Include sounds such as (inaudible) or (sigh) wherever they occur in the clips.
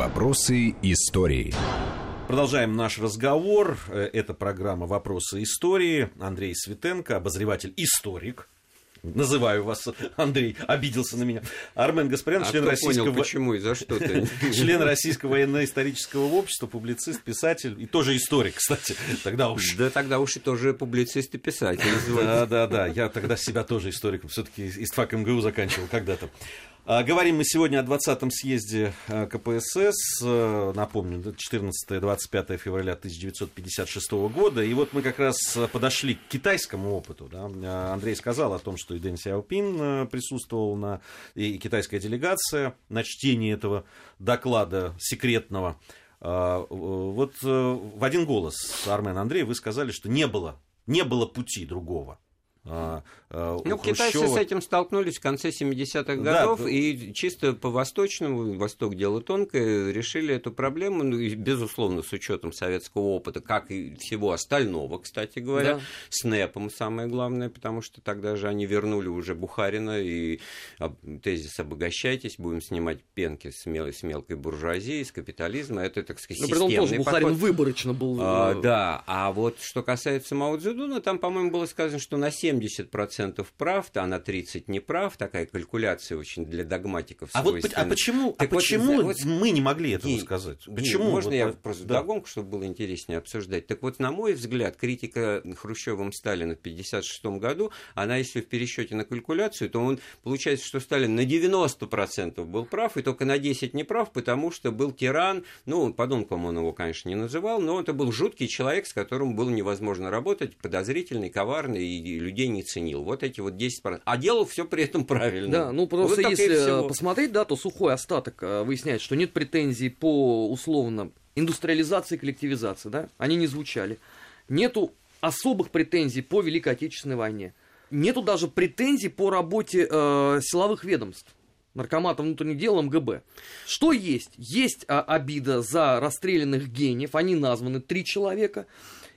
Вопросы истории. Продолжаем наш разговор. Э, это программа «Вопросы истории». Андрей Светенко, обозреватель-историк. Называю вас, Андрей, обиделся на меня. Армен Гаспарян, а член российского... Понял, почему и за что ты? (laughs) Член Российского военно-исторического общества, публицист, писатель и тоже историк, кстати. Тогда уж... Да тогда уж и тоже публицист и писатель. Да, да, да. Я тогда себя тоже историком. Все-таки ИСТФАК МГУ заканчивал когда-то. А, говорим мы сегодня о 20-м съезде а, КПСС, а, напомню, 14-25 февраля 1956 года. И вот мы как раз подошли к китайскому опыту. Да? Андрей сказал о том, что и Дэн Сяопин присутствовал на, и китайская делегация на чтении этого доклада секретного. Вот в один голос, Армен Андрей, вы сказали, что не было, не было пути другого. А, а, ну, Хрущева... китайцы с этим столкнулись в конце 70-х годов, да, и чисто по-восточному, Восток дело тонкое, решили эту проблему, ну, и, безусловно, с учетом советского опыта, как и всего остального, кстати говоря, да. с НЭПом самое главное, потому что тогда же они вернули уже Бухарина и тезис «обогащайтесь», будем снимать пенки с, мел... с мелкой буржуазии, с капитализма, это, так сказать, Но ну, системный тоже Бухарин подход. выборочно был. А, э, да, а вот что касается Мао Цзэдуна, там, по-моему, было сказано, что на 7 70% прав, а на 30% не прав. Такая калькуляция очень для догматиков А, вот, а почему, а почему вот, мы не могли этого и, сказать? Почему? Не, можно вот, я просто да. догонку, чтобы было интереснее обсуждать? Так вот, на мой взгляд, критика Хрущевым Сталина в 1956 году, она, если в пересчете на калькуляцию, то он получается, что Сталин на 90% был прав, и только на 10% не прав, потому что был тиран, ну, подонком он его, конечно, не называл, но это был жуткий человек, с которым было невозможно работать, подозрительный, коварный, и людей людей не ценил. Вот эти вот 10%. А делал все при этом правильно. Да, ну просто вот если посмотреть, да, то сухой остаток э, выясняет, что нет претензий по условно индустриализации и коллективизации, да, они не звучали. Нету особых претензий по Великой Отечественной войне. Нету даже претензий по работе э, силовых ведомств наркомата внутренних дел МГБ. Что есть? Есть а, обида за расстрелянных гениев, они названы три человека.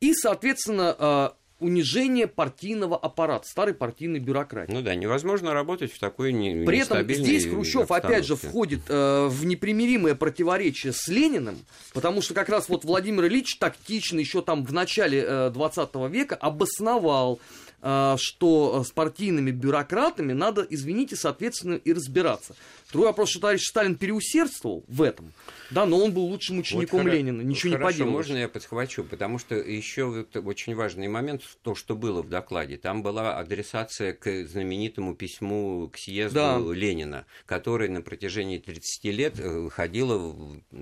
И, соответственно, а, унижение партийного аппарата, старой партийной бюрократии. Ну да, невозможно работать в такой не, При этом здесь Хрущев опять же входит э, в непримиримое противоречие с Лениным, потому что как раз вот Владимир Ильич тактично еще там в начале э, 20 века обосновал что с партийными бюрократами надо, извините, соответственно, и разбираться. Другой вопрос, что товарищ Сталин переусердствовал в этом, да, но он был лучшим учеником вот Ленина, ничего хорошо, не поделаешь. можно я подхвачу, потому что еще вот очень важный момент, то, что было в докладе, там была адресация к знаменитому письму к съезду да. Ленина, который на протяжении 30 лет э, ходило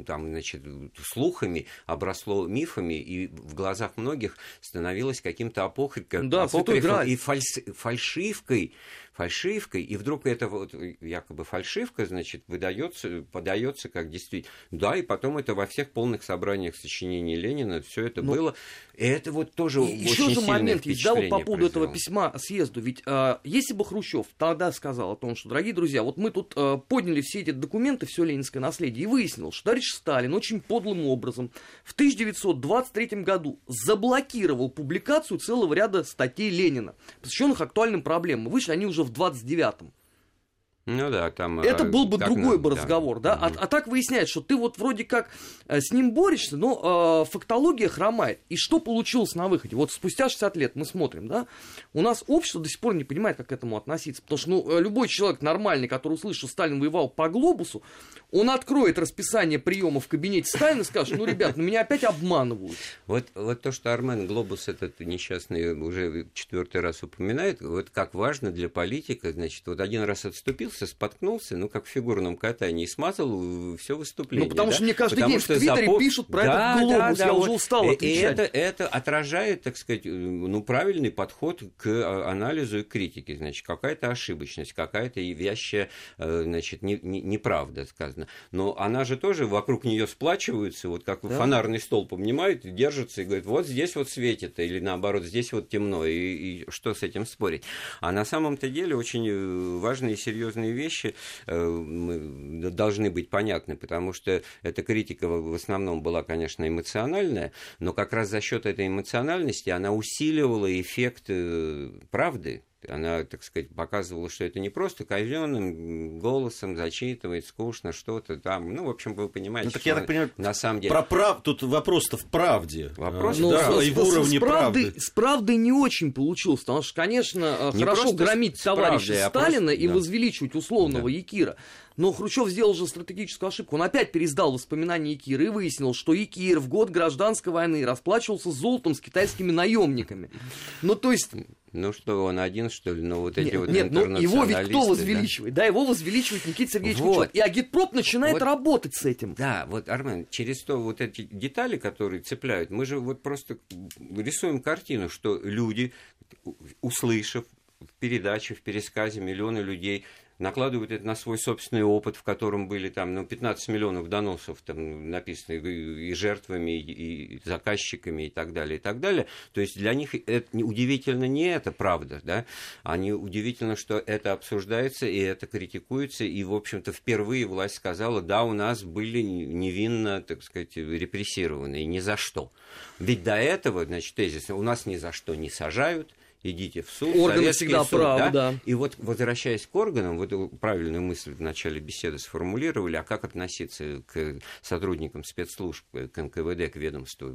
там, значит, слухами, обросло мифами, и в глазах многих становилось каким-то апокрифом, да, апокрифом и фальс, фальшивкой фальшивкой, и вдруг это вот якобы фальшивка, значит, выдается, подается как действительно. Да, и потом это во всех полных собраниях сочинений Ленина все это. Ну, было. И это вот тоже и очень еще же момент есть, да, вот по поводу этого письма съезду. Ведь э, если бы Хрущев тогда сказал о том, что, дорогие друзья, вот мы тут э, подняли все эти документы, все ленинское наследие, и выяснил, что товарищ Сталин очень подлым образом в 1923 году заблокировал публикацию целого ряда статей Ленина, посвященных актуальным проблемам. Вышли они уже уже в 29-м. Ну да, там... Это был бы другой бы разговор, да? да? Угу. А, а так выясняется, что ты вот вроде как э, с ним борешься, но э, фактология хромает. И что получилось на выходе? Вот спустя 60 лет мы смотрим, да? У нас общество до сих пор не понимает, как к этому относиться. Потому что ну, э, любой человек нормальный, который услышит, что Сталин воевал по глобусу, он откроет расписание приема в кабинете Сталина и скажет, ну, ребят, ну меня опять обманывают. Вот, вот то, что Армен Глобус этот несчастный уже четвертый раз упоминает, вот как важно для политика, значит, вот один раз отступился, споткнулся, ну, как в фигурном катании, и смазал все выступление. Ну, потому да? что мне каждый потому день в Твиттере запом... пишут про да, этот глобус, да, да, я вот, уже устал отвечать. И это, это отражает, так сказать, ну, правильный подход к анализу и критике, значит, какая-то ошибочность, какая-то вящая, э, значит, неправда сказано. Но она же тоже вокруг нее сплачиваются, вот как да. фонарный столб обнимают, держатся и говорят, вот здесь вот светит, или наоборот, здесь вот темно, и, и что с этим спорить? А на самом-то деле очень э, важные и серьезные вещи э, должны быть понятны, потому что эта критика в основном была, конечно, эмоциональная, но как раз за счет этой эмоциональности она усиливала эффект э, правды, Она, так сказать, показывала, что это не просто казенным голосом зачитывает скучно что-то там. Ну, в общем, вы понимаете, ну, так я так понимаю, на самом деле... Про прав... Тут вопрос-то в правде. Вопрос, ну, да, с, и в уровне с правды, правды. С правдой не очень получилось, потому что, конечно, не хорошо громить товарища правдой, Сталина просто... и да. возвеличивать условного да. Якира. Но Хрущев сделал же стратегическую ошибку. Он опять пересдал воспоминания Якира и выяснил, что Якир в год гражданской войны расплачивался золотом с китайскими наемниками. Ну, то есть... Ну что, он один, что ли? Ну вот эти нет, вот Нет, ну его ведь кто возвеличивает? Да, да его возвеличивает Никита Сергеевич вот. Кучма. И агитпроп начинает вот, работать с этим. Да, вот, Армен, через то вот эти детали, которые цепляют, мы же вот просто рисуем картину, что люди, услышав в передаче, в пересказе миллионы людей накладывают это на свой собственный опыт, в котором были там ну, 15 миллионов доносов там, написаны и жертвами, и заказчиками, и так далее, и так далее. То есть для них это удивительно не это правда, да, они удивительно, что это обсуждается, и это критикуется, и, в общем-то, впервые власть сказала, да, у нас были невинно, так сказать, репрессированы, и ни за что. Ведь до этого, значит, тезис, у нас ни за что не сажают, идите в суд. Органы всегда суд, правы, да? да. И вот, возвращаясь к органам, вот правильную мысль в начале беседы сформулировали, а как относиться к сотрудникам спецслужб, к НКВД, к ведомству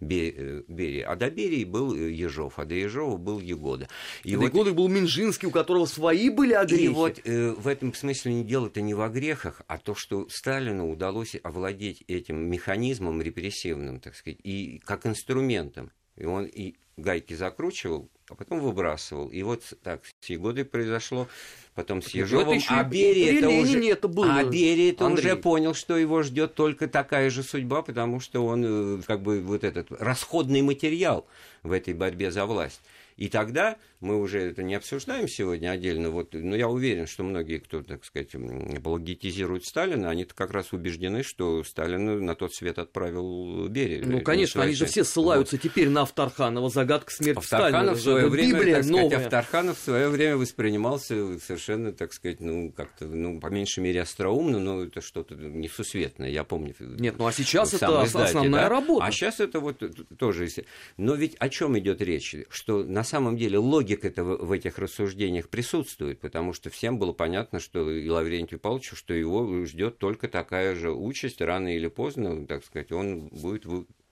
Берии. А до Берии был Ежов, а до Ежова был Егода. И до вот... Егоды был Минжинский, у которого свои были огрехи. И вот э, в этом смысле дело-то не в огрехах, а то, что Сталину удалось овладеть этим механизмом репрессивным, так сказать, и как инструментом. И он и гайки закручивал, а потом выбрасывал. И вот так с Егодой произошло, потом с Ежовым. А Берия это уже, это было, а Берия это уже понял, что его ждет только такая же судьба, потому что он э, как бы вот этот расходный материал в этой борьбе за власть. И тогда мы уже это не обсуждаем сегодня отдельно, вот, но я уверен, что многие, кто, так сказать, апологетизирует Сталина, они как раз убеждены, что Сталин на тот свет отправил Берия. Ну, конечно, они же все ссылаются вот. теперь на Авторханова, загадка смерти Сталина. В свое время, Библия так сказать, новая. Авторханов в свое время воспринимался совершенно, так сказать, ну, как-то, ну, по меньшей мере, остроумно, но это что-то несусветное, я помню. Нет, ну, а сейчас это основная да? работа. А сейчас это вот тоже... Но ведь о чем идет речь? Что на самом деле логика этого в этих рассуждениях присутствует, потому что всем было понятно, что и Лаврентию Павловичу, что его ждет только такая же участь, рано или поздно, так сказать, он будет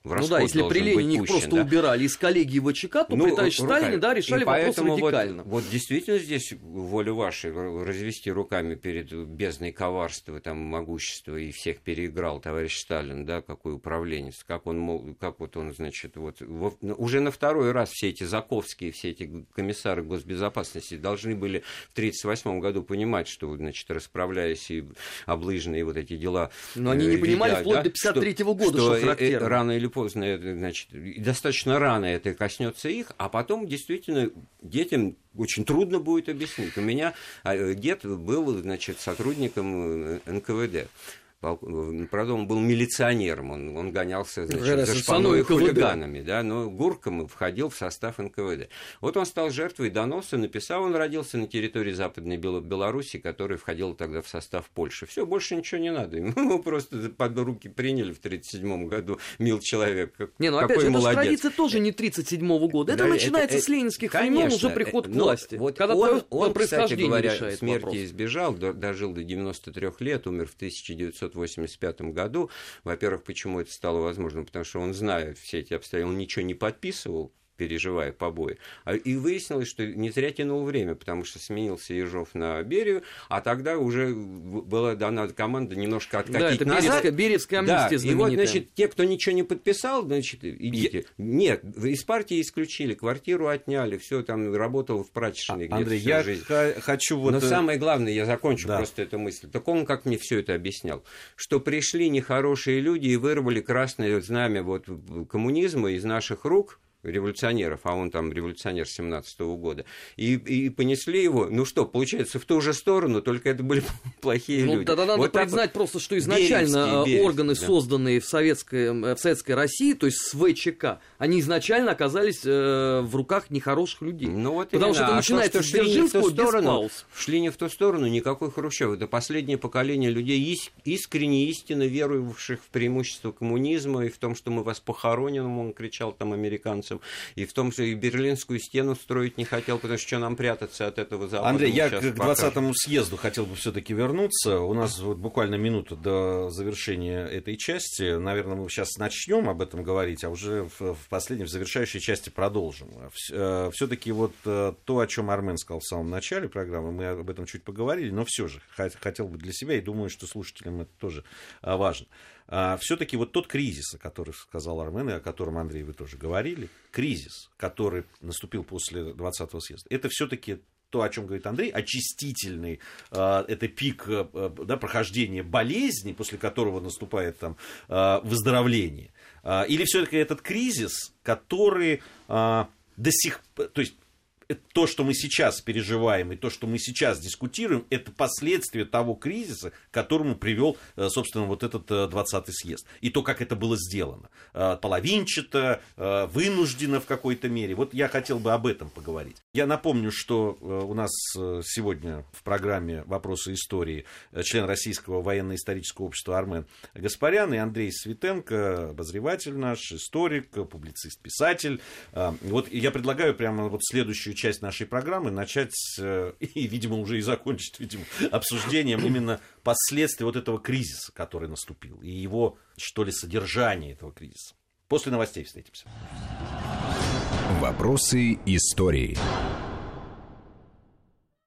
ну да, если при Ленине их просто да? убирали из коллегии ВЧК, то ну, при товарище Сталине, да, решали вопрос радикально. Вот, вот действительно здесь воля ваша развести руками перед бездной коварства, там, могущества и всех переиграл товарищ Сталин, да, какой управленец, как он, как вот он, значит, вот, вот уже на второй раз все эти Заковские, все эти комиссары госбезопасности должны были в 1938 году понимать, что, значит, расправляясь и облыжные вот эти дела. Но они не э, понимали вплоть да, до 53 -го года, что, что э, э, характерно. рано или поздно, значит, достаточно рано это коснется их, а потом действительно детям очень трудно будет объяснить. У меня а, дед был, значит, сотрудником НКВД. Правда, он был милиционером, он, он гонялся значит, за шпаной хулиганами, да, но Гурком входил в состав НКВД. Вот он стал жертвой доноса, написал, он родился на территории Западной Беларуси, которая входила тогда в состав Польши. Все, больше ничего не надо. (laughs) Ему просто под руки приняли в 1937 году, мил человек. Не, ну опять же, это традиция тоже не 1937 года, это да, начинается это, с ленинских времен уже приход к власти. Вот когда он, он, кстати говоря, смерти вопрос. избежал, дожил до 93 лет, умер в 1900 1985 году. Во-первых, почему это стало возможным? Потому что он, зная все эти обстоятельства, он ничего не подписывал, переживая побои. А, и выяснилось, что не зря тянул время, потому что сменился Ежов на Берию, а тогда уже была дана команда немножко откатить да, это назад. Беревская, Беревская амнистия да, И вот, значит, те, кто ничего не подписал, значит, идите. Я... Нет, из партии исключили, квартиру отняли, все там работал в прачечной а, Андрей, я жизнь. хочу вот... Но э, самое главное, я закончу да. просто эту мысль. Так он как мне все это объяснял, что пришли нехорошие люди и вырвали красное знамя вот коммунизма из наших рук, революционеров, а он там революционер 17 -го года, и, и понесли его, ну что, получается, в ту же сторону, только это были (laughs) плохие ну, люди. Тогда надо вот признать просто, что изначально Березский, органы, Березский, созданные да. в, советской, в советской России, то есть с ВЧК, они изначально оказались э, в руках нехороших людей. Ну, вот Потому именно. что это а начинается то, что с Дзержинского сторону, Шли не в ту сторону, никакой Хрущев. Это последнее поколение людей, искренне, истинно верующих в преимущество коммунизма и в том, что мы вас похороним, он кричал там американцам немцам, и в том, что и Берлинскую стену строить не хотел, потому что что нам прятаться от этого Запада. Андрей, я к 20-му съезду хотел бы все-таки вернуться. У нас вот буквально минута до завершения этой части. Наверное, мы сейчас начнем об этом говорить, а уже в, в последней, в завершающей части продолжим. Все-таки вот то, о чем Армен сказал в самом начале программы, мы об этом чуть поговорили, но все же хотел бы для себя, и думаю, что слушателям это тоже важно. А, все-таки вот тот кризис, о котором сказал Армен, и о котором, Андрей, вы тоже говорили, кризис, который наступил после 20-го съезда, это все-таки то, о чем говорит Андрей, очистительный, э, это пик э, да, прохождения болезни, после которого наступает там, э, выздоровление. Э, или все-таки этот кризис, который э, до сих пор, то есть то, что мы сейчас переживаем и то, что мы сейчас дискутируем, это последствия того кризиса, к которому привел, э, собственно, вот этот 20-й э, съезд. И то, как это было сделано. Э, половинчато, вынуждено в какой-то мере. Вот я хотел бы об этом поговорить. Я напомню, что у нас сегодня в программе «Вопросы истории» член Российского военно-исторического общества Армен Гаспарян и Андрей Светенко, обозреватель наш, историк, публицист, писатель. Вот я предлагаю прямо вот следующую часть нашей программы начать э, (laughs) и, видимо, уже и закончить, видимо, обсуждением именно последствий вот этого кризиса, который наступил, и его, что ли, содержание этого кризиса. После новостей встретимся. Вопросы истории.